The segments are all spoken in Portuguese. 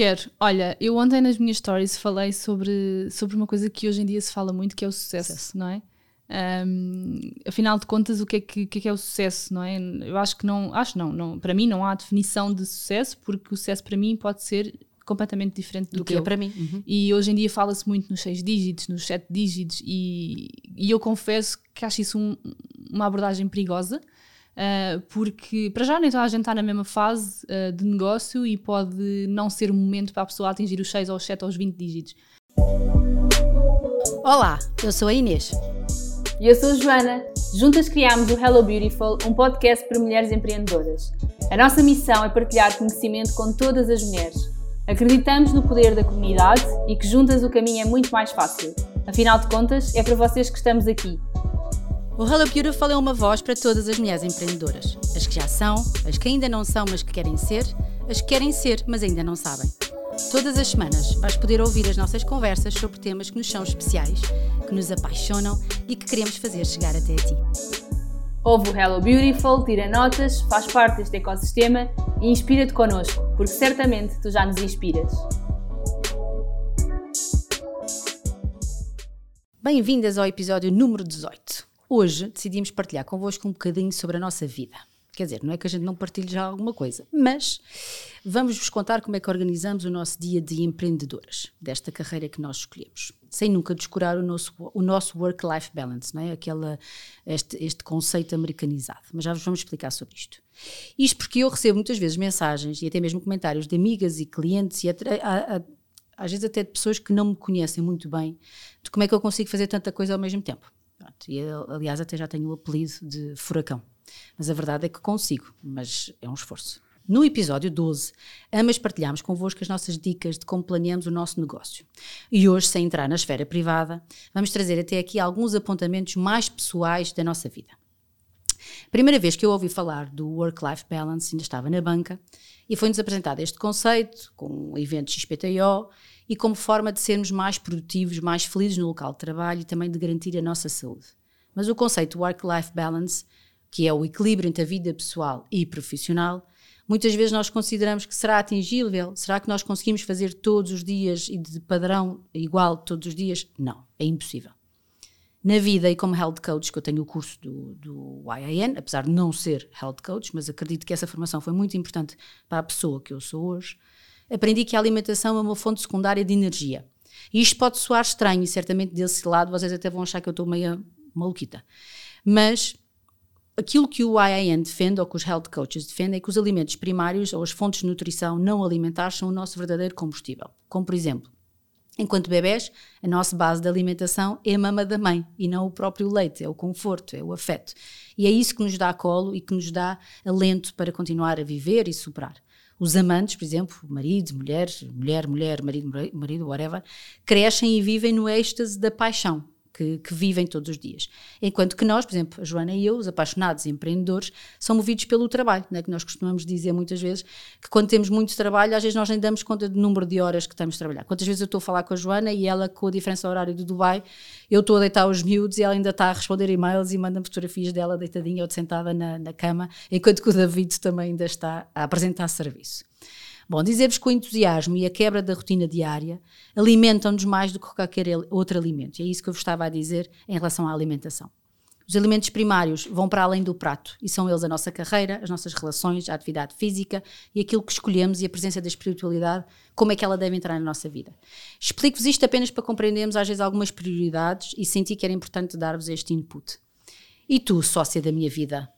Quero. Olha, eu ontem nas minhas stories falei sobre, sobre uma coisa que hoje em dia se fala muito, que é o sucesso, sucesso. não é? Um, afinal de contas, o que é que, que, é que, é o sucesso, não é? Eu acho que não, acho não, não, para mim não há definição de sucesso, porque o sucesso para mim pode ser completamente diferente do, do que, que é para mim. Uhum. E hoje em dia fala-se muito nos seis dígitos, nos sete dígitos, e, e eu confesso que acho isso um, uma abordagem perigosa, uh, porque para já nem toda a gente está na mesma fase uh, de negócio e pode não ser o momento para a pessoa atingir os seis ou os sete ou os vinte dígitos. Olá, eu sou a Inês. E eu sou a Joana. Juntas criámos o Hello Beautiful, um podcast para mulheres empreendedoras. A nossa missão é partilhar conhecimento com todas as mulheres Acreditamos no poder da comunidade e que juntas o caminho é muito mais fácil. Afinal de contas, é para vocês que estamos aqui. O Hello Beautiful é uma voz para todas as mulheres empreendedoras. As que já são, as que ainda não são, mas que querem ser, as que querem ser, mas ainda não sabem. Todas as semanas vais poder ouvir as nossas conversas sobre temas que nos são especiais, que nos apaixonam e que queremos fazer chegar até a ti. Ouve o Hello Beautiful, tira notas, faz parte deste ecossistema e inspira-te connosco, porque certamente tu já nos inspiras. Bem-vindas ao episódio número 18. Hoje decidimos partilhar convosco um bocadinho sobre a nossa vida. Quer dizer, não é que a gente não partilhe já alguma coisa, mas vamos-vos contar como é que organizamos o nosso dia de empreendedoras, desta carreira que nós escolhemos sem nunca descurar o nosso, o nosso work-life balance, não é? Aquela, este, este conceito americanizado. Mas já vos vamos explicar sobre isto. Isto porque eu recebo muitas vezes mensagens e até mesmo comentários de amigas e clientes e até, a, a, às vezes até de pessoas que não me conhecem muito bem de como é que eu consigo fazer tanta coisa ao mesmo tempo. Pronto, e aliás, até já tenho o apelido de furacão. Mas a verdade é que consigo, mas é um esforço. No episódio 12, amas partilhamos convosco as nossas dicas de como planeamos o nosso negócio. E hoje, sem entrar na esfera privada, vamos trazer até aqui alguns apontamentos mais pessoais da nossa vida. Primeira vez que eu ouvi falar do Work-Life Balance, ainda estava na banca, e foi-nos apresentado este conceito, com o evento XPTO, e como forma de sermos mais produtivos, mais felizes no local de trabalho e também de garantir a nossa saúde. Mas o conceito Work-Life Balance, que é o equilíbrio entre a vida pessoal e profissional, muitas vezes nós consideramos que será atingível, será que nós conseguimos fazer todos os dias e de padrão igual todos os dias? Não, é impossível. Na vida e como health coach, que eu tenho o curso do, do IAN, apesar de não ser health coach, mas acredito que essa formação foi muito importante para a pessoa que eu sou hoje, aprendi que a alimentação é uma fonte secundária de energia. E isto pode soar estranho e certamente desse lado vocês até vão achar que eu estou meio maluquita. Mas aquilo que o IAN defende, ou que os health coaches defendem, é que os alimentos primários ou as fontes de nutrição não alimentares são o nosso verdadeiro combustível. Como, por exemplo, enquanto bebés, a nossa base de alimentação é a mama da mãe e não o próprio leite, é o conforto, é o afeto. E é isso que nos dá colo e que nos dá alento para continuar a viver e superar. Os amantes, por exemplo, marido, mulher, mulher, mulher, marido, marido, whatever, crescem e vivem no êxtase da paixão, que, que, vivem todos os dias. Enquanto que nós, por exemplo, a Joana e eu, os apaixonados empreendedores, são movidos pelo trabalho, né? que nós costumamos dizer muitas vezes que quando temos muito trabalho, às vezes nós nem damos conta do número de horas que estamos a trabalhar. Quantas vezes eu estou a falar com a Joana e ela, com a diferença horária do Dubai, eu estou a deitar os miúdos e ela ainda está a responder e-mails e manda fotografias dela deitadinha ou sentada na, na cama, enquanto que o David também ainda está a apresentar serviço. Bom, dizer-vos que o entusiasmo e a quebra da rotina diária alimentam-nos mais do que qualquer outro alimento. E é isso que eu vos estava a dizer em relação à alimentação. Os alimentos primários vão para além do prato e são eles a nossa carreira, as nossas relações, a atividade física e aquilo que escolhemos e a presença da espiritualidade, como é que ela deve entrar na nossa vida. Explico-vos isto apenas para compreendermos às vezes algumas prioridades e senti que era importante dar-vos este input. E tu, sócia da minha vida,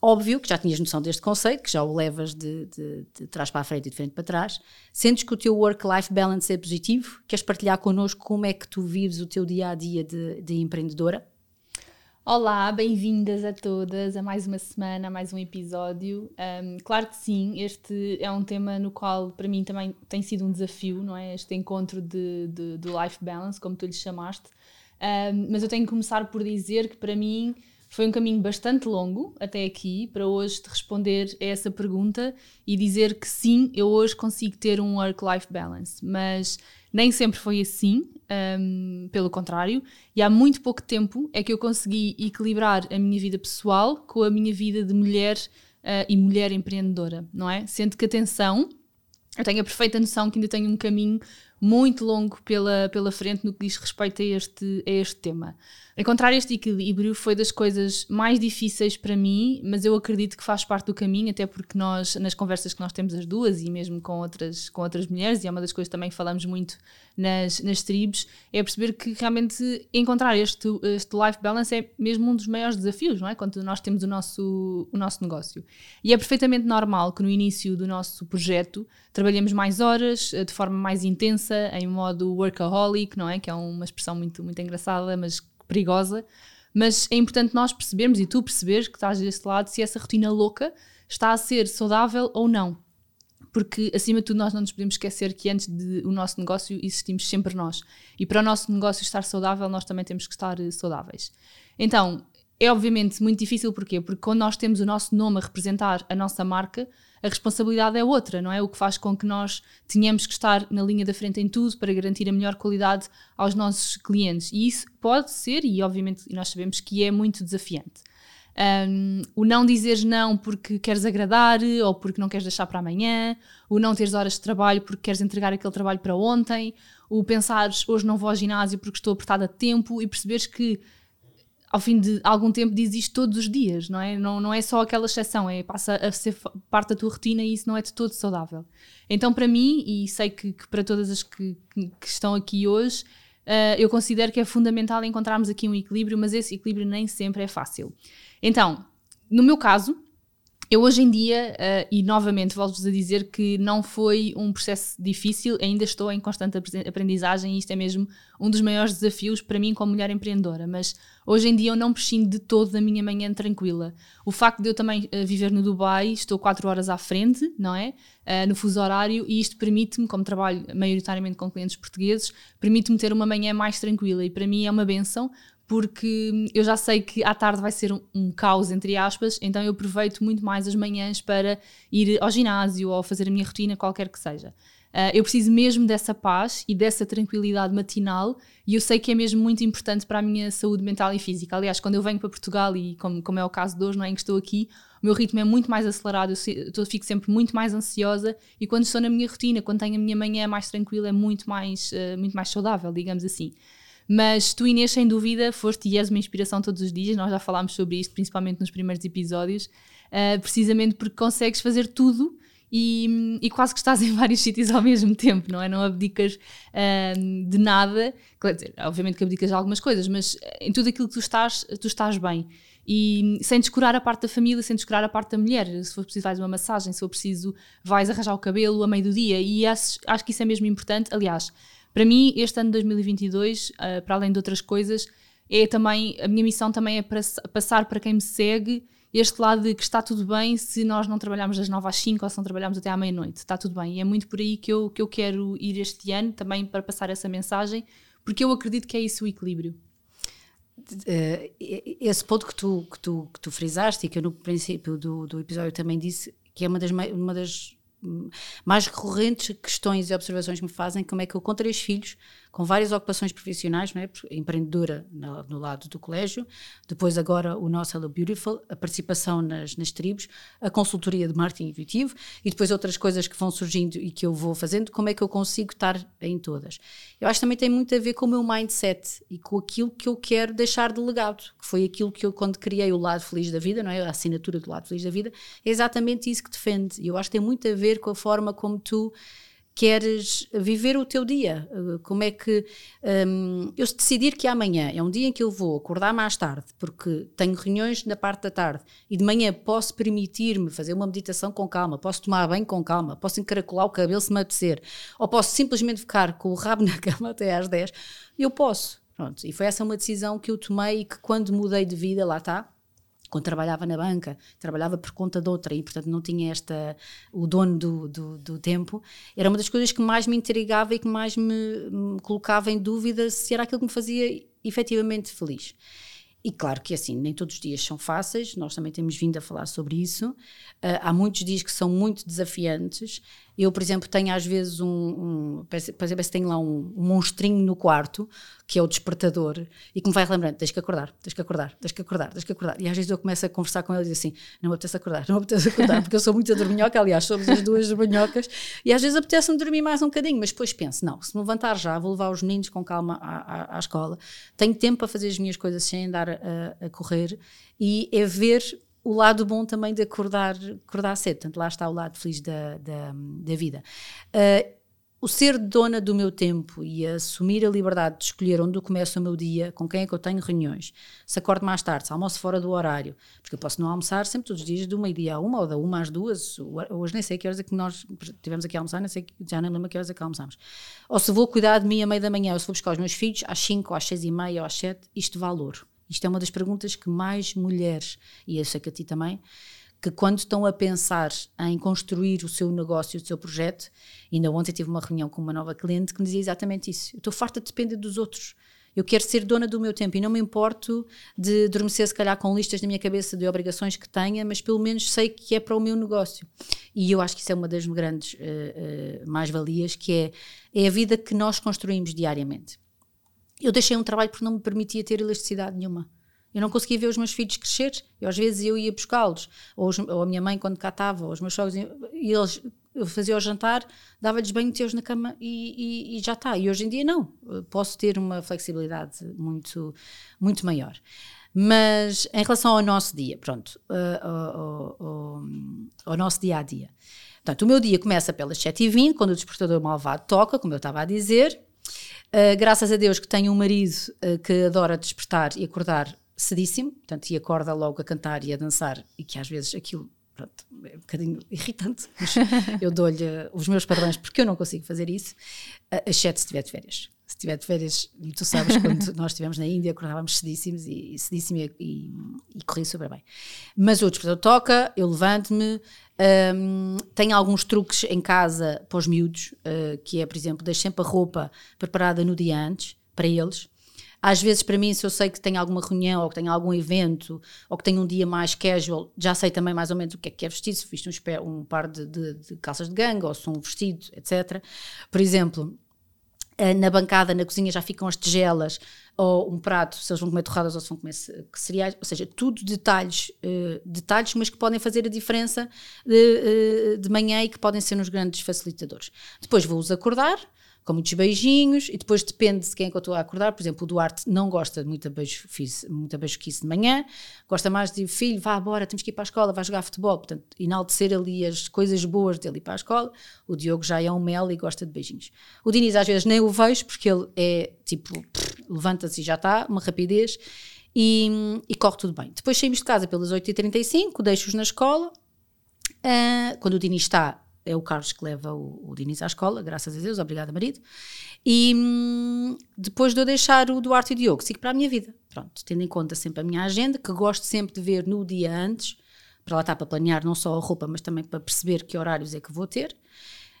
Óbvio que já tinhas noção deste conceito, que já o levas de, de, de trás para a frente e de frente para trás. Sentes que o teu work-life balance é positivo? Queres partilhar connosco como é que tu vives o teu dia a dia de, de empreendedora? Olá, bem-vindas a todas a mais uma semana, a mais um episódio. Um, claro que sim, este é um tema no qual para mim também tem sido um desafio, não é? Este encontro de, de, de life balance, como tu lhe chamaste. Um, mas eu tenho que começar por dizer que para mim foi um caminho bastante longo até aqui para hoje te responder a essa pergunta e dizer que sim, eu hoje consigo ter um work-life balance, mas nem sempre foi assim, um, pelo contrário, e há muito pouco tempo é que eu consegui equilibrar a minha vida pessoal com a minha vida de mulher uh, e mulher empreendedora, não é? Sendo que, atenção, eu tenho a perfeita noção que ainda tenho um caminho muito longo pela, pela frente no que diz respeito a este, a este tema. Encontrar este equilíbrio foi das coisas mais difíceis para mim, mas eu acredito que faz parte do caminho, até porque nós, nas conversas que nós temos as duas e mesmo com outras, com outras mulheres, e é uma das coisas que também falamos muito nas, nas tribos, é perceber que realmente encontrar este, este life balance é mesmo um dos maiores desafios, não é? Quando nós temos o nosso, o nosso negócio. E é perfeitamente normal que no início do nosso projeto trabalhemos mais horas, de forma mais intensa, em modo workaholic, não é? Que é uma expressão muito, muito engraçada, mas perigosa, mas é importante nós percebermos e tu perceberes que estás desse lado se essa rotina louca está a ser saudável ou não. Porque, acima de tudo, nós não nos podemos esquecer que antes do nosso negócio existimos sempre nós. E para o nosso negócio estar saudável, nós também temos que estar eh, saudáveis. Então, é obviamente muito difícil, porquê? Porque quando nós temos o nosso nome a representar a nossa marca, a responsabilidade é outra, não é? O que faz com que nós tenhamos que estar na linha da frente em tudo para garantir a melhor qualidade aos nossos clientes. E isso pode ser, e obviamente nós sabemos que é muito desafiante. Um, o não dizeres não porque queres agradar ou porque não queres deixar para amanhã, o não teres horas de trabalho porque queres entregar aquele trabalho para ontem, o pensares hoje não vou ao ginásio porque estou apertada de tempo e perceberes que ao fim de algum tempo diz isto todos os dias, não é? Não, não é só aquela exceção, é, passa a ser parte da tua rotina e isso não é de todo saudável. Então, para mim, e sei que, que para todas as que, que estão aqui hoje, uh, eu considero que é fundamental encontrarmos aqui um equilíbrio, mas esse equilíbrio nem sempre é fácil. Então, no meu caso, eu hoje em dia, uh, e novamente volto-vos a dizer que não foi um processo difícil, ainda estou em constante aprendizagem e isto é mesmo um dos maiores desafios para mim como mulher empreendedora, mas hoje em dia eu não prescindo de todo da minha manhã tranquila. O facto de eu também uh, viver no Dubai, estou 4 horas à frente, não é? Uh, no fuso horário, e isto permite-me, como trabalho maioritariamente com clientes portugueses, permite-me ter uma manhã mais tranquila e para mim é uma benção, porque eu já sei que à tarde vai ser um, um, caos, entre aspas, então eu aproveito muito mais as manhãs para ir ao ginásio ou fazer a minha rotina, qualquer que seja. Uh, eu preciso mesmo dessa paz e dessa tranquilidade matinal e eu sei que é mesmo muito importante para a minha saúde mental e física. Aliás, quando eu venho para Portugal e como, como é o caso de hoje, não é, em que estou aqui, o meu ritmo é muito mais acelerado, eu, eu fico sempre muito mais ansiosa e quando estou na minha rotina, quando tenho a minha manhã mais tranquila, é muito mais, uh, muito mais saudável, digamos assim. Mas tu, Inês, sem dúvida, foste e és uma inspiração todos os dias. Nós já falámos sobre isto, principalmente nos primeiros episódios, uh, precisamente porque consegues fazer tudo e, e, quase que estás em vários sítios ao mesmo tempo, não é? Não abdicas uh, de nada. Quer dizer, obviamente que abdicas de algumas coisas, mas em tudo aquilo que tu estás, tu estás bem. E sem descurar a parte da família, sem descurar a parte da mulher. Se for preciso, vais uma massagem, se for preciso, vais arranjar o cabelo a meio do dia. E acho, acho que isso é mesmo importante. Aliás, para mim, este ano de 2022, uh, eh, para além de outras coisas, é também, a minha missão também é para passar para quem me segue este lado de que está tudo bem se nós não trabalharmos das 9 às 5 ou se não trabalharmos até à meia-noite. Está tudo bem. E é muito por aí que eu, que eu quero ir este ano, também para passar essa mensagem, porque eu acredito que é isso o equilíbrio. Uh, esse ponto que tu, que, tu, que tu frisaste e que eu no princípio do, do episódio também disse, que é uma das, uma das mais recorrentes questões e observações que me fazem como é que eu com três filhos com várias ocupações profissionais, não é? empreendedora no, no, lado do colégio, depois agora o nosso Hello Beautiful, a participação nas, nas tribos, a consultoria de marketing intuitivo e depois outras coisas que vão surgindo e que eu vou fazendo, como é que eu consigo estar em todas. Eu acho que também tem muito a ver com o meu mindset e com aquilo que eu quero deixar de legado, que foi aquilo que eu quando criei o lado feliz da vida, não é? A assinatura do lado feliz da vida, é exatamente isso que defende. E eu acho que tem muito a ver com a forma como tu queres viver o teu dia. Eh, como é que. Um, eu se decidir que amanhã é um dia em que eu vou acordar mais tarde, porque tenho reuniões na parte da tarde e de manhã posso permitir-me fazer uma meditação com calma, posso tomar banho com calma, posso encaracolar o cabelo se me apetecer, ou posso simplesmente ficar com o rabo na cama até às 10, eu posso. Pronto, e foi essa uma decisão que eu tomei e que quando mudei de vida, lá está, quando trabalhava na banca, trabalhava por conta de outra e, portanto, não tinha esta, o dono do, do, do, tempo, era uma das coisas que mais me intrigava e que mais me, me, colocava em dúvida se era aquilo que me fazia efetivamente feliz. E claro que assim, nem todos os dias são fáceis, nós também temos vindo a falar sobre isso. Uh, há muitos dias que são muito desafiantes Eu, por exemplo, tenho às vezes um. um parece, tenho lá um, monstrinho no quarto, que é o despertador, e que me vai lembrando: tens que acordar, tens que acordar, tens que acordar, tens que acordar. E às vezes eu começo a conversar com ele e digo assim: não me apetece acordar, não me apetece acordar, porque eu sou muito dorminhoca, aliás, somos as duas dorminhocas, e às vezes apetece-me dormir mais um bocadinho, mas depois penso: não, se me levantar já, vou levar os meninos com calma à, à, à escola, tenho tempo para fazer as minhas coisas sem andar a, a correr, e é ver o lado bom também de acordar, acordar cedo. Portanto, lá está o lado feliz da, da, da vida. Uh, o ser dona do meu tempo e assumir a liberdade de escolher onde eu começo o meu dia, com quem é que eu tenho reuniões, se acordo mais tarde, se almoço fora do horário, porque eu posso não almoçar sempre todos os dias de uma dia a uma ou da uma às duas, hoje nem sei que horas é que nós tivemos aqui a almoçar, nem sei, já nem lembro que horas é que almoçamos. Ou se vou cuidar de mim à meia da manhã, ou se vou buscar os meus filhos às cinco, às seis e meia ou às sete, isto valor. Isto é uma das perguntas que mais mulheres, e eu sei que a ti também, que quando estão a pensar em construir o seu negócio, o seu projeto, ainda ontem tive uma reunião com uma nova cliente que me dizia exatamente isso. Eu estou farta de depender dos outros. Eu quero ser dona do meu tempo e não me importo de adormecer, se calhar, com listas na minha cabeça de obrigações que tenha, mas pelo menos sei que é para o meu negócio. E eu acho que isso é uma das grandes uh, uh, mais-valias, que é, é a vida que nós construímos diariamente. Eu deixei um trabalho porque não me permitia ter eletricidade nenhuma. Eu não conseguia ver os meus filhos crescer. Eu, às vezes eu ia buscá-los, ou, ou, a minha mãe quando cá estava, ou os meus sogros, e eles eu fazia o jantar, dava-lhes banho, metia-os na cama e, e, e, já está. E hoje em dia não, posso ter uma flexibilidade muito, muito maior. Mas em relação ao nosso dia, pronto, ao, ao, ao, nosso dia a dia. Portanto, o meu dia começa pelas 7h20, quando o despertador malvado toca, como eu estava a dizer, Uh, graças a Deus que tenho um marido uh, que adora despertar e acordar cedíssimo, portanto, e acorda logo a cantar e a dançar, e que às vezes aquilo pronto, é um bocadinho irritante, mas eu dou-lhe os meus parabéns porque eu não consigo fazer isso, uh, exceto se estiver de férias. Se estiver de férias, e tu sabes, quando nós estivemos na Índia, acordávamos cedíssimos e, e cedíssimo e, e, e corri super bem. Mas o despertador toca, eu levanto-me, um, tenho alguns truques em casa para os miúdos, uh, que é, por exemplo, deixo sempre a roupa preparada no dia antes, para eles. Às vezes, para mim, se eu sei que tenho alguma reunião ou que tenho algum evento ou que tenho um dia mais casual, já sei também mais ou menos o que é que é vestido, se visto um, um par de, de, de, calças de ganga ou se um vestido, etc. Por exemplo, na bancada, na cozinha, já ficam as tigelas ou um prato, se eles vão comer torradas ou se vão comer cereais, ou seja, tudo detalhes, uh, detalhes, mas que podem fazer a diferença de, uh, de manhã e que podem ser uns grandes facilitadores. Depois vou-os acordar, com muitos beijinhos, e depois depende de quem é que eu estou a acordar. Por exemplo, o Duarte não gosta de muita, beijo, muita beijoquice de manhã, gosta mais de filho, vá embora, temos que ir para a escola, vai jogar futebol. Portanto, enaltecer ali as coisas boas dele ir para a escola. O Diogo já é um mel e gosta de beijinhos. O Diniz às vezes nem o vejo, porque ele é tipo, levanta-se e já está, uma rapidez, e, e, corre tudo bem. Depois saímos de casa pelas 8h35, deixo-os na escola. Uh, quando o Diniz está, é o Carlos que leva o, o Diniz à escola, graças a Deus, obrigada, marido. E hum, depois de eu deixar o Duarte e o Diogo, sigo para a minha vida. Pronto, tendo em conta sempre a minha agenda, que gosto sempre de ver no dia antes, para lá estar para planear não só a roupa, mas também para perceber que horários é que vou ter.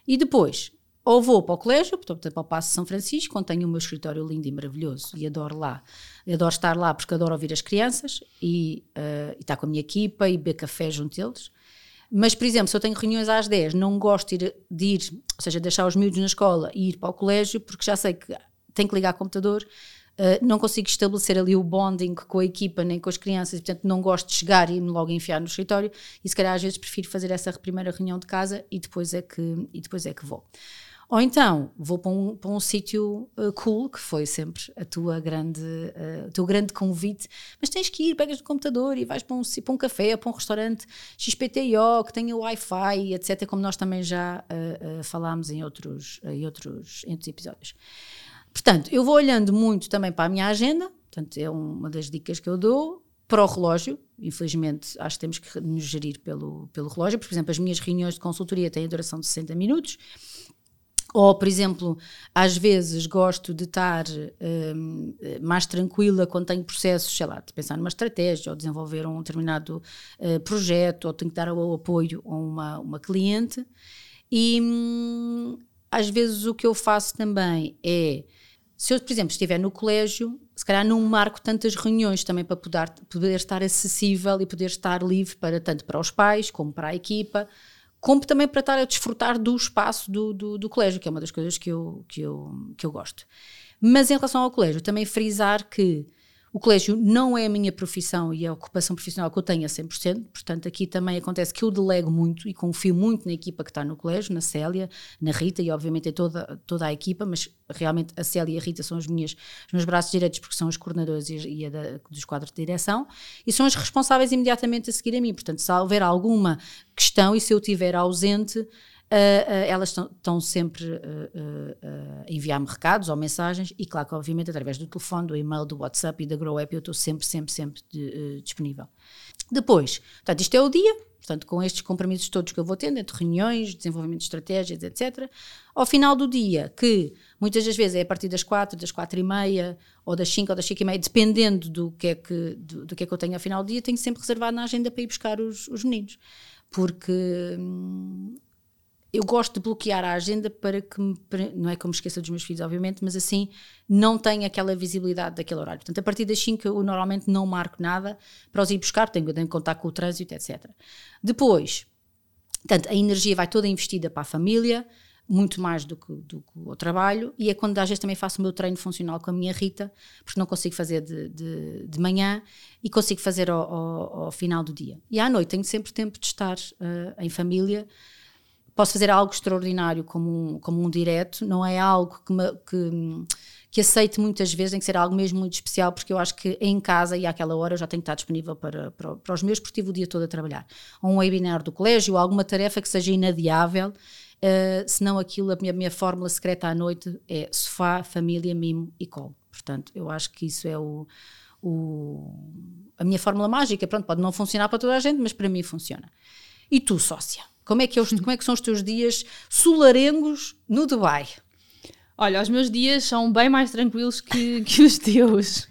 E depois, ou vou para o colégio, portanto, para o Passo São Francisco, onde tenho o meu escritório lindo e maravilhoso e adoro lá. Adoro estar lá porque adoro ouvir as crianças e, uh, e estar com a minha equipa e beber café junto deles. Mas, por exemplo, se eu tenho reuniões às 10, não gosto de ir, de ir, ou seja, deixar os miúdos na escola e ir para o colégio, porque já sei que tenho que ligar o computador, uh, não consigo estabelecer ali o bonding com a equipa nem com as crianças, e, portanto não gosto de chegar e me logo enfiar no escritório, e se calhar às vezes prefiro fazer essa primeira reunião de casa e depois é que, e depois é que vou. Ou então vou para um, para um sítio uh, cool, que foi sempre a tua grande, uh, o teu grande convite, mas tens que ir, pegas no computador e vais para um, para um café, para um restaurante XPTO, que tenha Wi-Fi, etc., como nós também já uh, falámos em outros, em, outros, em outros episódios. Portanto, eu vou olhando muito também para a minha agenda, portanto, é uma das dicas que eu dou, para o relógio, infelizmente acho que temos que nos gerir pelo, pelo relógio, porque, por exemplo, as minhas reuniões de consultoria têm a duração de 60 minutos, ou, por exemplo, às vezes gosto de estar um, mais tranquila quando tenho processos, sei lá, de pensar numa estratégia ou desenvolver um determinado uh, projeto ou tenho que dar o apoio a uma, uma cliente. E hum, às vezes o que eu faço também é, se eu, por exemplo, estiver no colégio, se calhar não marco tantas reuniões também para poder, poder estar acessível e poder estar livre para tanto para os pais como para a equipa como também para estar a desfrutar do espaço do, do, do, colégio, que é uma das coisas que eu, que, eu, que eu gosto. Mas em relação ao colégio, também frisar que o colégio não é a minha profissão e a ocupação profissional que eu tenho a 100%, portanto, aqui também acontece que eu delego muito e confio muito na equipa que está no colégio, na Célia, na Rita e, obviamente, em toda, toda a equipa, mas realmente a Célia e a Rita são os, minhas, os meus braços direitos porque são os coordenadores e, e da, dos quadros de direção e são os responsáveis imediatamente a seguir a mim. Portanto, se houver alguma questão e se eu estiver ausente, elas estão sempre uh, a enviar-me recados ou mensagens e claro que obviamente através do telefone, do e-mail, do WhatsApp e da Grow App eu estou sempre, sempre, sempre de, disponível. Depois, portanto isto é o dia, portanto com estes compromissos todos que eu vou tendo, entre reuniões, desenvolvimento de estratégias, etc. Ao final do dia, que muitas das vezes é a partir das quatro, das quatro e meia ou das cinco ou das cinco e meia, dependendo do que é que, do, do que, é que eu tenho ao final do dia, tenho sempre reservado na agenda para ir buscar os, os meninos porque hum, eu gosto de bloquear a agenda para que me, não é que eu me esqueça dos meus filhos, obviamente, mas assim não tenho aquela visibilidade daquele horário. Portanto, a partir das 5 eu normalmente não marco nada para os ir buscar, tenho de contar com o trânsito, etc. Depois, portanto, a energia vai toda investida para a família, muito mais do que, do que o trabalho, e é quando às vezes também faço o meu treino funcional com a minha Rita, porque não consigo fazer de, de, de manhã e consigo fazer ao, ao, ao, final do dia. E à noite tenho sempre tempo de estar uh, em família posso fazer algo extraordinário como um, como um direto, não é algo que, me, que, que aceite muitas vezes, tem que ser algo mesmo muito especial, porque eu acho que em casa e àquela hora eu já tenho que estar disponível para, para, para os meus, porque estive o dia todo a trabalhar. Ou um webinar do colégio, alguma tarefa que seja inadiável, uh, senão aquilo, a minha, minha fórmula secreta à noite é sofá, família, mimo e colo. Portanto, eu acho que isso é o, o, a minha fórmula mágica. Pronto, pode não funcionar para toda a gente, mas para mim funciona. E tu, sócia? Como é que, é os, como é que são os teus dias solarengos no Dubai? Olha, os meus dias são bem mais tranquilos que, que os teus.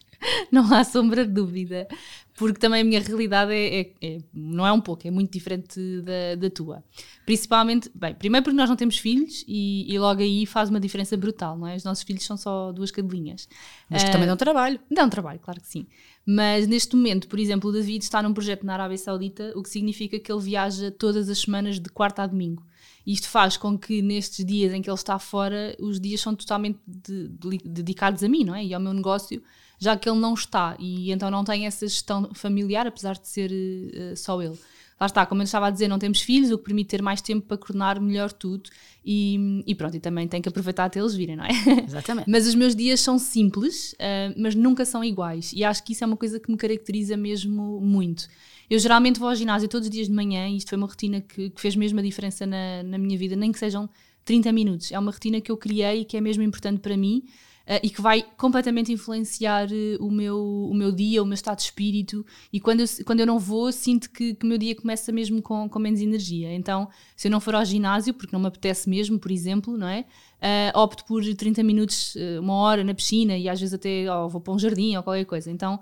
Não há sombra de dúvida porque também a minha realidade é, é, é, não é um pouco, é muito diferente da, da tua. Principalmente, bem, primeiro porque nós não temos filhos e, e, logo aí faz uma diferença brutal, não é? Os nossos filhos são só duas cadelinhas. Mas uh, também dão trabalho. Dão trabalho, claro que sim. Mas neste momento, por exemplo, o David está num projeto na Arábia Saudita, o que significa que ele viaja todas as semanas de quarta a domingo. Isto faz com que nestes dias em que ele está fora, os dias são totalmente de, de, dedicados a mim, não é? E ao meu negócio já que ele não está e então não tem essa gestão familiar, apesar de ser uh, só ele. Lá está, como eu estava a dizer, não temos filhos, o que permite ter mais tempo para coordenar melhor tudo e, e pronto, e também tem que aproveitar até eles virem, não é? Exatamente. mas os meus dias são simples, uh, mas nunca são iguais e acho que isso é uma coisa que me caracteriza mesmo muito. Eu geralmente vou ao ginásio todos os dias de manhã e isto foi uma rotina que, que fez mesmo a diferença na, na minha vida, nem que sejam 30 minutos. É uma rotina que eu criei e que é mesmo importante para mim uh, e que vai completamente influenciar uh, o, meu, o meu dia, o meu estado de espírito. E quando eu, quando eu não vou, sinto que, que o meu dia começa mesmo com, com menos energia. Então, se eu não for ao ginásio, porque não me apetece mesmo, por exemplo, não é? Uh, opto por 30 minutos, uma hora na piscina e às vezes até oh, vou para um jardim ou qualquer coisa. Então,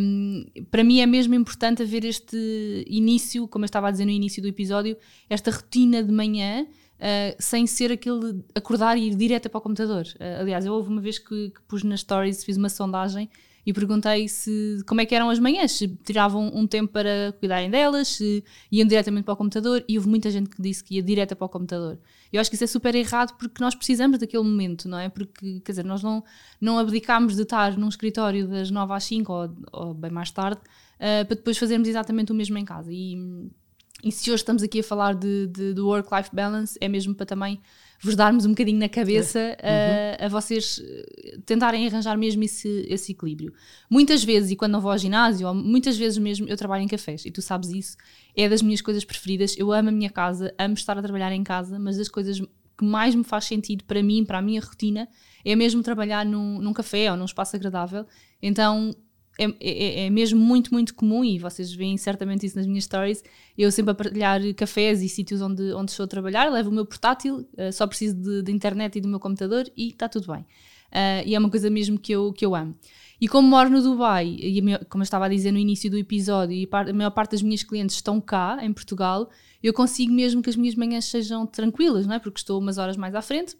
um, para mim é mesmo importante haver este início, como eu estava a dizer no início do episódio, esta rotina de manhã Uh, sem ser aquele acordar e ir direto para o computador. Uh, aliás, eu houve uma vez que, que, pus nas stories, fiz uma sondagem e perguntei se como é que eram as manhãs, se tiravam um tempo para cuidarem delas, se iam diretamente para o computador e houve muita gente que disse que ia direto para o computador. Eu acho que isso é super errado porque nós precisamos daquele momento, não é? Porque, quer dizer, nós não, não abdicamos de estar num escritório das 9 às 5 ou, ou bem mais tarde uh, para depois fazermos exatamente o mesmo em casa. E e se hoje estamos aqui a falar de, de, do work-life balance, é mesmo para também vos darmos um bocadinho na cabeça uhum. a, a, vocês eh, tentarem arranjar mesmo esse, esse, equilíbrio. Muitas vezes, e quando não vou ao ginásio, muitas vezes mesmo eu trabalho em cafés, e tu sabes isso, é das minhas coisas preferidas. Eu amo a minha casa, amo estar a trabalhar em casa, mas das coisas que mais me faz sentido para mim, para a minha rotina, é mesmo trabalhar num, num café ou num espaço agradável. Então é, é, é, mesmo muito, muito comum, e vocês veem certamente isso nas minhas stories, eu sempre a partilhar cafés e sítios onde, onde estou a trabalhar, levo o meu portátil, uh, só preciso de, de, internet e do meu computador e está tudo bem. Uh, e é uma coisa mesmo que eu, que eu amo. E como moro no Dubai, e como eu estava a dizer no início do episódio, e a maior parte das minhas clientes estão cá, em Portugal, eu consigo mesmo que as minhas manhãs sejam tranquilas, não é? porque estou umas horas mais à frente,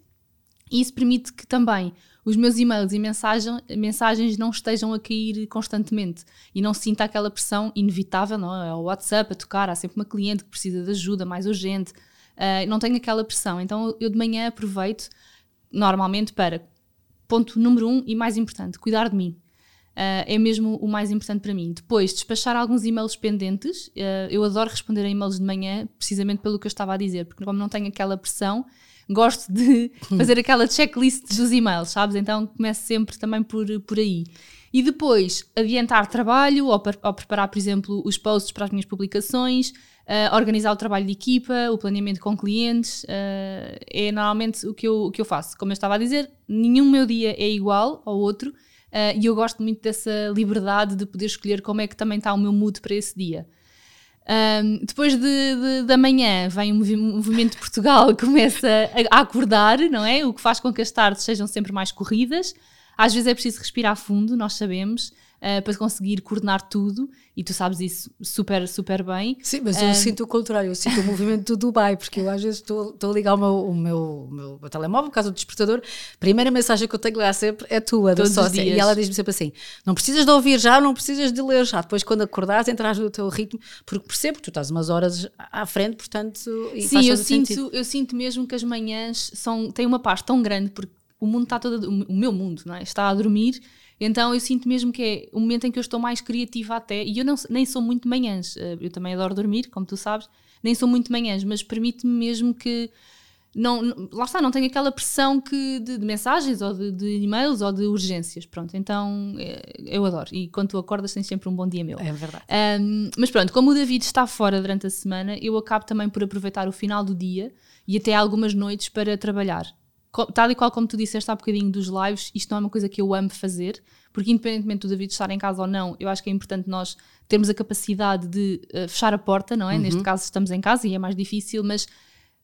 e isso permite que também os meus e-mails e mensagem, mensagens não estejam a cair constantemente e não sinta aquela pressão inevitável, não é? O WhatsApp a tocar, há sempre uma cliente que precisa de ajuda mais urgente, uh, não tenho aquela pressão. Então eu de manhã aproveito normalmente para, ponto número um e mais importante, cuidar de mim. Uh, é mesmo o mais importante para mim. Depois, despachar alguns e-mails pendentes. Uh, eu adoro responder a e-mails de manhã, precisamente pelo que eu estava a dizer, porque como não tenho aquela pressão, gosto de fazer aquela checklist dos e-mails, sabes? Então começo sempre também por, por aí. E depois, adiantar trabalho, ou, ou preparar, por exemplo, os posts para as minhas publicações, uh, organizar o trabalho de equipa, o planeamento com clientes, é normalmente o que, eu, o que eu faço. Como eu estava a dizer, nenhum meu dia é igual ao outro, Uh, e eu gosto muito dessa liberdade de poder escolher como é que também está o meu mood para esse dia. Um, depois de, de, da manhã vem o movimento de Portugal, começa a, a, acordar, não é? O que faz com que as tardes sejam sempre mais corridas. Às vezes é preciso respirar fundo, nós sabemos, uh, para conseguir coordenar tudo e tu sabes isso super, super bem. Sim, mas eu sinto o contrário, eu sinto o movimento do Dubai, porque eu às vezes estou a ligar o meu, o meu, o meu, meu telemóvel, por causa do despertador, a primeira mensagem que eu tenho lá sempre é tua, da sócia, e ela diz-me sempre assim, não precisas de ouvir já, não precisas de ler já, depois quando acordares entras no teu ritmo, porque percebo que tu estás umas horas à frente, portanto... Sim, eu sinto, eu sinto mesmo que as manhãs são, têm uma paz tão grande, porque o mundo está todo, o meu mundo, não é? Está a dormir então eu sinto mesmo que é o momento em que eu estou mais criativa até, e eu não, nem sou muito de manhãs, eh, eu também adoro dormir, como tu sabes, nem sou muito de manhãs, mas permite-me mesmo que não, não, lá está, não tenho aquela pressão que de, de mensagens ou de, de, e-mails ou de urgências, pronto, então é, eu adoro, e quando tu acordas tens sempre um bom dia meu. É verdade. Um, mas pronto, como o David está fora durante a semana, eu acabo também por aproveitar o final do dia e até algumas noites para trabalhar tal e qual como tu disseste há bocadinho dos lives, isto não é uma coisa que eu amo fazer, porque independentemente do David estar em casa ou não, eu acho que é importante nós termos a capacidade de uh, fechar a porta, não é? Uhum. Neste caso estamos em casa e é mais difícil, mas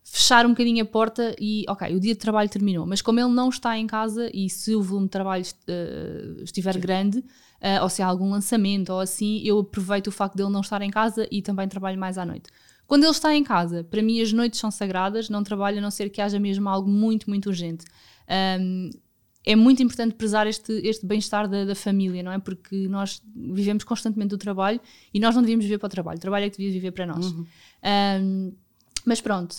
fechar um bocadinho a porta e, ok, o dia de trabalho terminou, mas como ele não está em casa e se o volume de trabalho uh, estiver Sim. grande, uh, ou se há algum lançamento ou assim, eu aproveito o facto dele não estar em casa e também trabalho mais à noite. Quando ele está em casa, para mim as noites são sagradas, não trabalho a não ser que haja mesmo algo muito, muito urgente. Um, é muito importante prezar este, este bem-estar da, da, família, não é? Porque nós vivemos constantemente do trabalho e nós não devíamos viver para o trabalho, o trabalho é que devia viver para nós. Uhum. Um, mas pronto,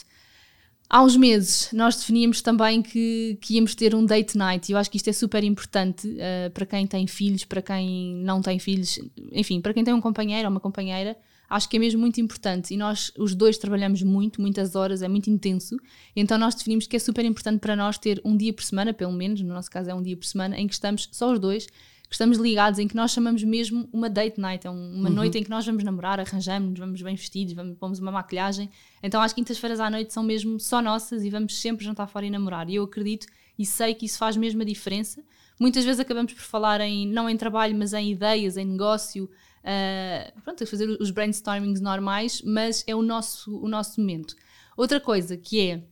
há uns meses nós definíamos também que, que íamos ter um date night e eu acho que isto é super importante uh, para quem tem filhos, para quem não tem filhos, enfim, para quem tem um companheiro ou uma companheira acho que é mesmo muito importante. E nós os dois trabalhamos muito, muitas horas, é muito intenso, então nós definimos que é super importante para nós ter um dia por semana, pelo menos, no nosso caso é um dia por semana, em que estamos só os dois, que estamos ligados, em que nós chamamos mesmo uma date night, é uma uhum. noite em que nós vamos namorar, arranjamos, vamos bem vestidos, vamos, vamos uma maquilhagem, então às quintas-feiras à noite são mesmo só nossas e vamos sempre jantar fora e namorar, e eu acredito e sei que isso faz mesmo a diferença. Muitas vezes acabamos por falar em, não em trabalho, mas em ideias, em negócio, uh, pronto, fazer os brainstormings normais, mas é o nosso, o nosso momento. Outra coisa que é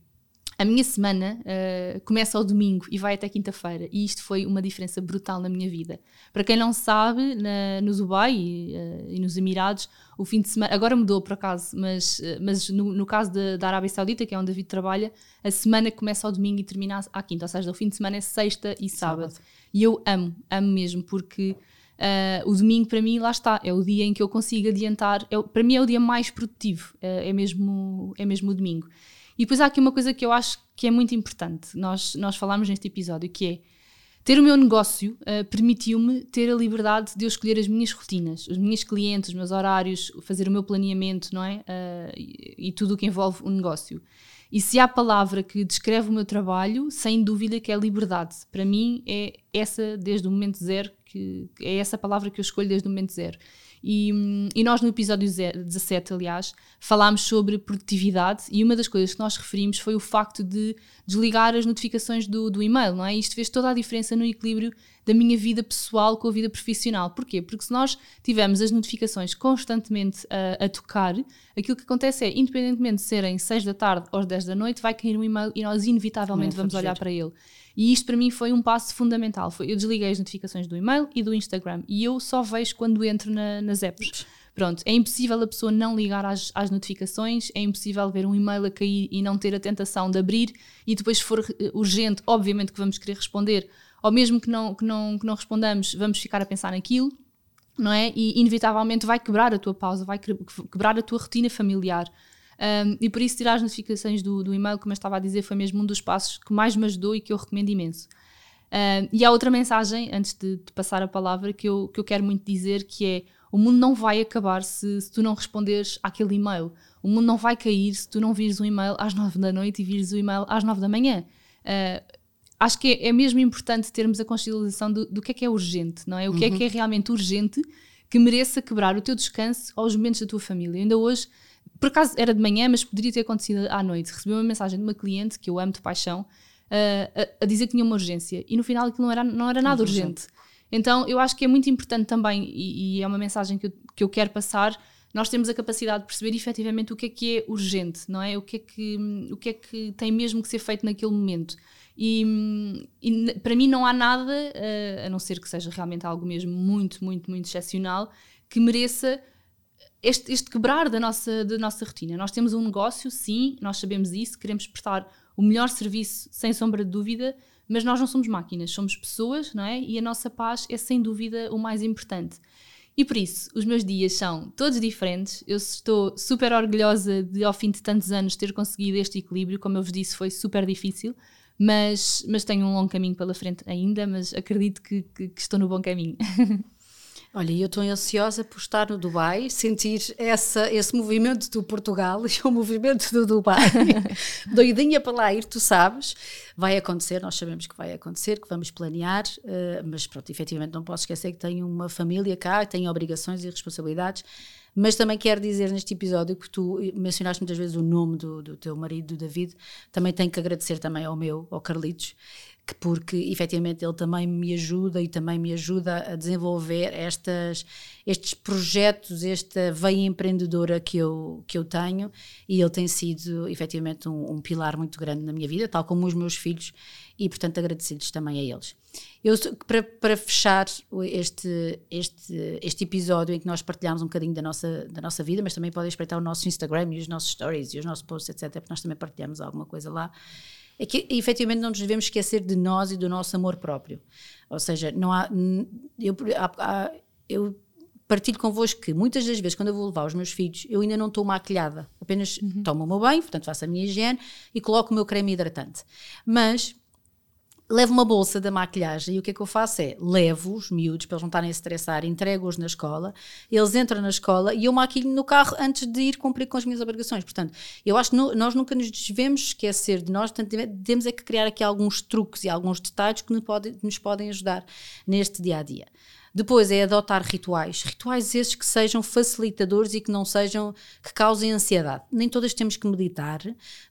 a minha semana uh, começa ao domingo e vai até quinta-feira, e isto foi uma diferença brutal na minha vida. Para quem não sabe, na, no Dubai e, uh, e, nos Emirados, o fim de semana, agora mudou por acaso, mas, uh, mas no, no caso de, da Arábia Saudita, que é onde David trabalha, a semana começa ao domingo e termina à quinta, ou seja, o fim de semana é sexta e sábado. sábado. E eu amo, amo mesmo, porque Uh, o domingo para mim lá está, é o dia em que eu consigo adiantar, é, para mim é o dia mais produtivo, uh, é, mesmo, é mesmo o domingo. E depois há aqui uma coisa que eu acho que é muito importante, nós, nós falámos neste episódio, que é ter o meu negócio uh, permitiu-me ter a liberdade de eu escolher as minhas rotinas, os meus clientes, os meus horários, fazer o meu planeamento, não é? E, e tudo o que envolve o negócio. E se há palavra que descreve o meu trabalho, sem dúvida que é liberdade. Para mim é essa desde o momento zero, que é essa palavra que eu escolho desde o momento zero. E, e, nós no episódio 17, aliás, falámos sobre produtividade e uma das coisas que nós referimos foi o facto de desligar as notificações do, do e-mail, não é? Isto fez toda a diferença no equilíbrio da minha vida pessoal com a vida profissional. Porquê? Porque se nós tivermos as notificações constantemente a, a tocar, aquilo que acontece é, independentemente de serem 6 da tarde ou 10 da noite, vai cair um e-mail e nós inevitavelmente vamos olhar para ele. E isto para mim foi um passo fundamental. Foi, eu desliguei as notificações do e-mail e do Instagram e eu só vejo quando entro na, nas apps. Pronto, é impossível a pessoa não ligar às, às, notificações, é impossível ver um e-mail a cair e não ter a tentação de abrir e depois, se for eh, urgente, obviamente que vamos querer responder, ou mesmo que não, que não, que não respondamos, vamos ficar a pensar naquilo, não é? E inevitavelmente vai quebrar a tua pausa, vai quebrar a tua rotina familiar. Um, e por isso tirar as notificações do, do e-mail, como eu estava a dizer, foi mesmo um dos passos que mais me ajudou e que eu recomendo imenso. Um, e há outra mensagem, antes de, de, passar a palavra, que eu, que eu quero muito dizer, que é o mundo não vai acabar se, se tu não responderes àquele e-mail. O mundo não vai cair se tu não vires um e-mail às nove da noite e vires o e-mail às nove da manhã. Uh, acho que é, é, mesmo importante termos a consciencialização do, do que é que é urgente, não é? O que é uhum. é que é realmente urgente que mereça quebrar o teu descanso aos momentos da tua família. Ainda hoje, por acaso era de manhã, mas poderia ter acontecido à noite. Recebi uma mensagem de uma cliente que eu amo de paixão uh, a, a, dizer que tinha uma urgência e no final aquilo não era, não era nada urgente. Então eu acho que é muito importante também, e, e é uma mensagem que eu, que eu quero passar, nós temos a capacidade de perceber efetivamente o que é que é urgente, não é? O que é que, o que, é que tem mesmo que ser feito naquele momento. E, e, para mim não há nada, uh, a não ser que seja realmente algo mesmo muito, muito, muito excepcional, que mereça este, este, quebrar da nossa, da nossa rotina. Nós temos um negócio, sim, nós sabemos isso, queremos prestar o melhor serviço, sem sombra de dúvida, mas nós não somos máquinas, somos pessoas, não é? E a nossa paz é sem dúvida o mais importante. E por isso, os meus dias são todos diferentes. Eu estou super orgulhosa de, ao fim de tantos anos, ter conseguido este equilíbrio. Como eu vos disse, foi super difícil mas, mas tenho um longo caminho pela frente ainda, mas acredito que, que, que estou no bom caminho. Olha, eu estou ansiosa por estar no Dubai, sentir essa, esse movimento do Portugal e o movimento do Dubai. Doidinha para lá ir, tu sabes. Vai acontecer, nós sabemos que vai acontecer, que vamos planear, uh, mas pronto, efetivamente não posso esquecer que tenho uma família cá, tenho obrigações e responsabilidades mas também quero dizer neste episódio que tu mencionaste muitas vezes o nome do, do teu marido, do David, também tenho que agradecer também ao meu, ao Carlitos, que porque efetivamente ele também me ajuda e também me ajuda a desenvolver estas, estes projetos, esta veia empreendedora que eu, que eu tenho e ele tem sido efetivamente um, um pilar muito grande na minha vida, tal como os meus filhos e portanto agradecidos também a eles. Eu, para, para fechar este, este, este episódio em que nós partilhamos um bocadinho da nossa, da nossa vida, mas também podem espreitar o nosso Instagram e os nossos stories e os nossos posts, etc., porque nós também partilhamos alguma coisa lá é que efetivamente não nos devemos esquecer de nós e do nosso amor próprio. Ou seja, não há. Eu, há, eu partilho convosco que muitas das vezes, quando eu vou levar os meus filhos, eu ainda não estou maquilhada, apenas uhum. tomo o meu banho, portanto faço a minha higiene e coloco o meu creme hidratante. Mas levo uma bolsa da maquilhagem e o que é que eu faço é levo os miúdos para eles não estarem a estressar, entrego-os na escola, eles entram na escola e eu maquilho no carro antes de ir cumprir com as minhas obrigações. Portanto, eu acho que no, nós nunca nos devemos esquecer de nós, portanto, temos é que criar aqui alguns truques e alguns detalhes que nos podem, nos podem ajudar neste dia a dia. Depois é adotar rituais, rituais esses que sejam facilitadores e que não sejam, que causem ansiedade. Nem todas temos que meditar,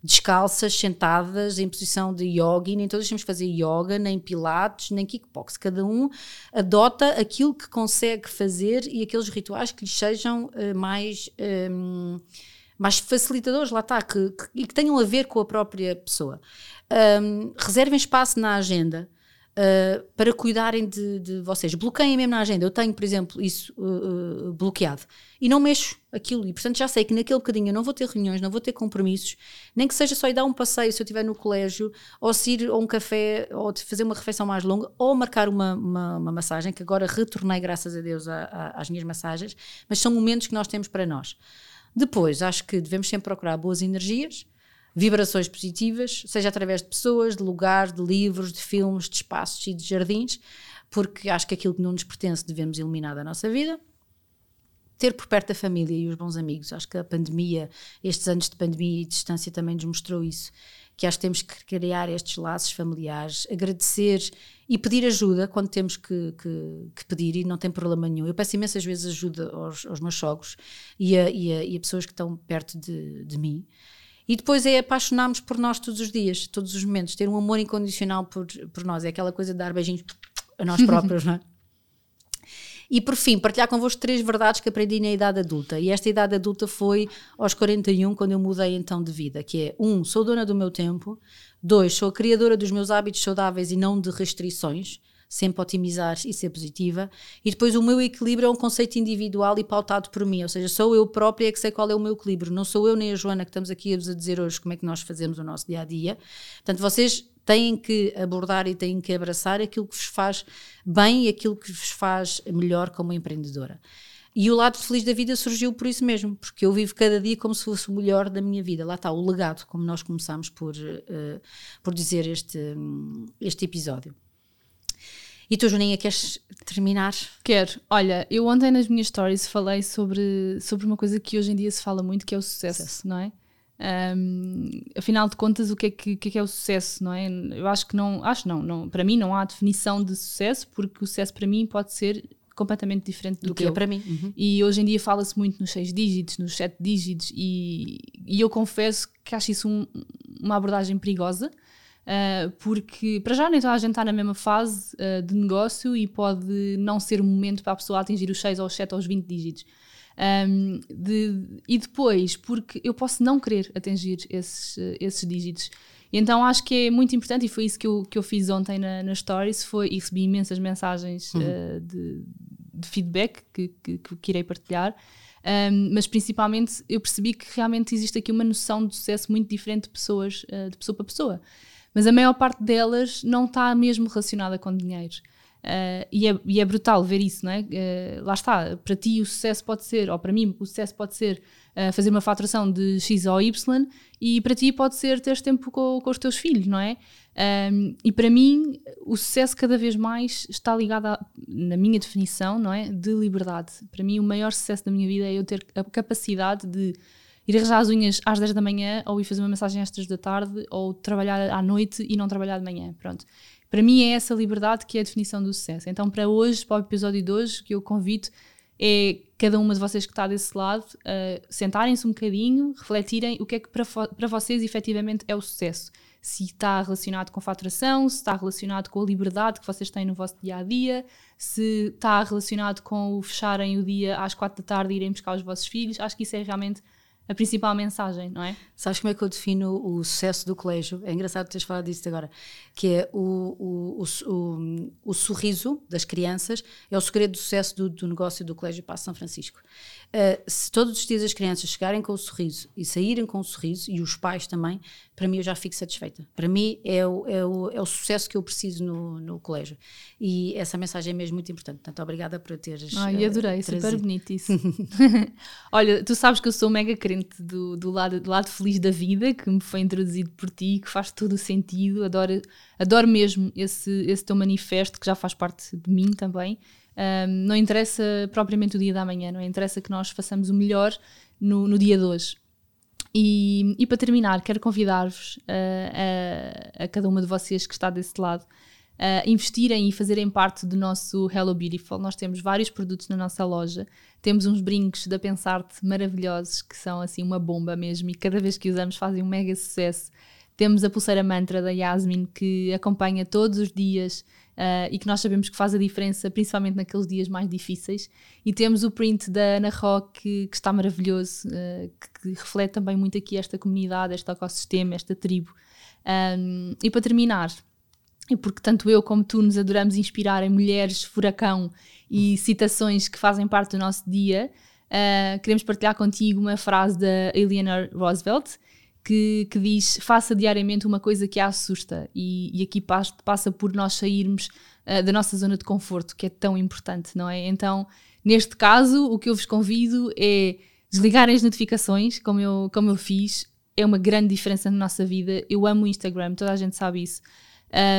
descalças, sentadas, em posição de yoga, nem todas temos que fazer yoga, nem pilates, nem kickbox. Cada um adota aquilo que consegue fazer e aqueles rituais que lhes sejam uh, mais. Um, mais facilitadores, lá está, que, que, e que tenham a ver com a própria pessoa. Um, reservem espaço na agenda uh, para cuidarem de, de, vocês. Bloqueiem mesmo na agenda. Eu tenho, por exemplo, isso uh, bloqueado e não mexo aquilo. E portanto já sei que naquele bocadinho eu não vou ter reuniões, não vou ter compromissos, nem que seja só ir dar um passeio se eu estiver no colégio, ou se ir a um café, ou fazer uma refeição mais longa, ou marcar uma, uma, uma massagem, que agora retornei, graças a Deus, a, a, às minhas massagens, mas são momentos que nós temos para nós. Depois, acho que devemos sempre procurar boas energias, vibrações positivas, seja através de pessoas, de lugares, de livros, de filmes, de espaços e de jardins, porque acho que aquilo que não nos pertence devemos eliminar da nossa vida. Ter por perto a família e os bons amigos. Acho que a pandemia, estes anos de pandemia e distância também nos mostrou isso. Que acho que temos que criar estes laços familiares, agradecer e pedir ajuda quando temos que, que, que, pedir e não tem problema nenhum. Eu peço imensas vezes ajuda aos, aos meus sogros e a, e, a, e a, pessoas que estão perto de, de mim e depois é apaixonarmos por nós todos os dias, todos os momentos, ter um amor incondicional por, por nós. É aquela coisa de dar beijinhos a nós próprios, não é? E por fim, partilhar convosco três verdades que aprendi na idade adulta. E esta idade adulta foi aos 41, quando eu mudei então de vida, que é um, sou dona do meu tempo, dois, sou criadora dos meus hábitos saudáveis e não de restrições sempre otimizar e ser positiva. E depois o meu equilíbrio é um conceito individual e pautado por mim, ou seja, sou eu própria que sei qual é o meu equilíbrio, não sou eu nem a Joana que estamos aqui a vos dizer hoje como é que nós fazemos o nosso dia a dia. Portanto, vocês têm que abordar e têm que abraçar aquilo que vos faz bem e aquilo que vos faz melhor como empreendedora. E o lado feliz da vida surgiu por isso mesmo, porque eu vivo cada dia como se fosse o melhor da minha vida. Lá está, o legado, como nós começámos por, uh, por dizer este, este episódio. E tu, Joaninha, queres terminar? Quero. Olha, eu ontem nas minhas stories falei sobre, sobre uma coisa que hoje em dia se fala muito, que é o sucesso, sucesso. não é? Um, afinal de contas, o que é que, que, é que, é o sucesso, não é? Eu acho que não, acho não, não, para mim não há definição de sucesso, porque o sucesso para mim pode ser completamente diferente do, do que, que é para mim. Uhum. E hoje em dia fala-se muito nos seis dígitos, nos sete dígitos, e, e eu confesso que acho isso um, uma abordagem perigosa, Uh, porque para já nem toda a gente está na mesma fase uh, de negócio e pode não ser o momento para a pessoa atingir os 6 ou os 7 ou os 20 dígitos. Um, de, e depois, porque eu posso não querer atingir esses, esses dígitos. E então acho que é muito importante, e foi isso que eu, que eu fiz ontem na, na Stories, foi, e recebi imensas mensagens uhum. uh, de, de, feedback que, que, que irei partilhar. Um, mas principalmente eu percebi que realmente existe aqui uma noção de sucesso muito diferente de pessoas, uh, de pessoa para pessoa mas a maior parte delas não está mesmo relacionada com dinheiro. Uh, e, é, e, é, brutal ver isso, não é? Uh, lá está, para ti o sucesso pode ser, ou para mim o sucesso pode ser uh, fazer uma faturação de X ou Y, e para ti pode ser teres tempo com, com os teus filhos, não é? Um, e para mim o sucesso cada vez mais está ligado, a, na minha definição, não é? De liberdade. Para mim o maior sucesso da minha vida é eu ter a capacidade de ir arranjar as unhas às 10 da manhã ou ir fazer uma mensagem às 3 da tarde ou trabalhar à noite e não trabalhar de manhã. Pronto. Para mim é essa liberdade que é a definição do sucesso. Então, para hoje, para o episódio de hoje, que eu convido é cada uma de vocês que está desse lado uh, sentarem-se um bocadinho, refletirem o que é que para, para vocês efetivamente é o sucesso. Se está relacionado com faturação, se está relacionado com a liberdade que vocês têm no vosso dia a dia, se está relacionado com o fecharem o dia às quatro da tarde e irem buscar os vossos filhos. Acho que isso é realmente a principal mensagem, não é? Sabes como é que eu defino o sucesso do colégio? É engraçado teres falado disso agora, que é o, o, o, o, sorriso das crianças, é o segredo do sucesso do, do negócio do colégio Passo São Francisco. Uh, se todos os dias as crianças chegarem com o sorriso e saírem com o sorriso, e os pais também, para mim eu já fico satisfeita. Para mim é o, é o, é o sucesso que eu preciso no, no colégio. E essa mensagem é mesmo muito importante. Portanto, obrigada por teres. Ai, adorei, uh, super bonito isso. Olha, tu sabes que eu sou mega crente do, do, lado, do lado feliz da vida, que me foi introduzido por ti, que faz todo o sentido. Adoro, adoro mesmo esse, esse teu manifesto, que já faz parte de mim também. Um, não interessa propriamente o dia da manhã, não é? interessa que nós façamos o melhor no, no dia de hoje. E, e para terminar, quero convidar-vos uh, a, a, cada uma de vocês que está desse lado a investirem e fazerem parte do nosso Hello Beautiful. Nós temos vários produtos na nossa loja, temos uns brincos da Pensarte maravilhosos que são assim uma bomba mesmo e cada vez que usamos fazem um mega sucesso. Temos a pulseira mantra da Yasmin que acompanha todos os dias uh, e que nós sabemos que faz a diferença, principalmente naqueles dias mais difíceis. E temos o print da Ana Rock, que, que está maravilhoso, uh, que, que, reflete também muito aqui esta comunidade, este ecossistema, esta tribo. Um, e para terminar, e porque tanto eu como tu nos adoramos inspirar em mulheres furacão e citações que fazem parte do nosso dia, uh, queremos partilhar contigo uma frase da Eleanor Roosevelt, que, que, diz faça diariamente uma coisa que a assusta e, e aqui passa, por nós sairmos uh, da nossa zona de conforto, que é tão importante, não é? Então, neste caso, o que eu vos convido é desligarem as notificações, como eu, como eu fiz, é uma grande diferença na nossa vida. Eu amo o Instagram, toda a gente sabe isso.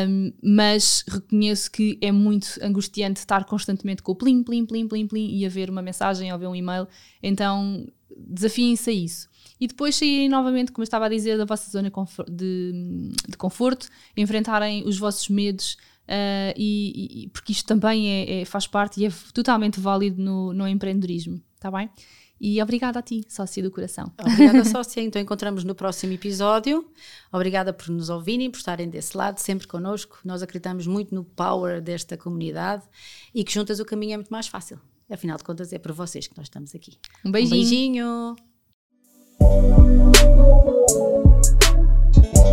Um, mas reconheço que é muito angustiante estar constantemente com o plim, plim, plim, plim, plim e haver uma mensagem ou ver um e-mail. Então, desafiem-se a isso e depois saírem novamente, como eu estava a dizer, da vossa zona de, de conforto, enfrentarem os vossos medos. Uh, e, e, porque isto também é, é, faz parte e é totalmente válido no, no empreendedorismo, está bem? E obrigada a ti, sócia do coração. Obrigada, sócia. Então encontramos no próximo episódio. Obrigada por nos ouvirem, por estarem desse lado, sempre connosco. Nós acreditamos muito no power desta comunidade e que juntas o caminho é muito mais fácil. Afinal de contas, é por vocês que nós estamos aqui. Um beijinho. Um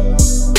beijinho.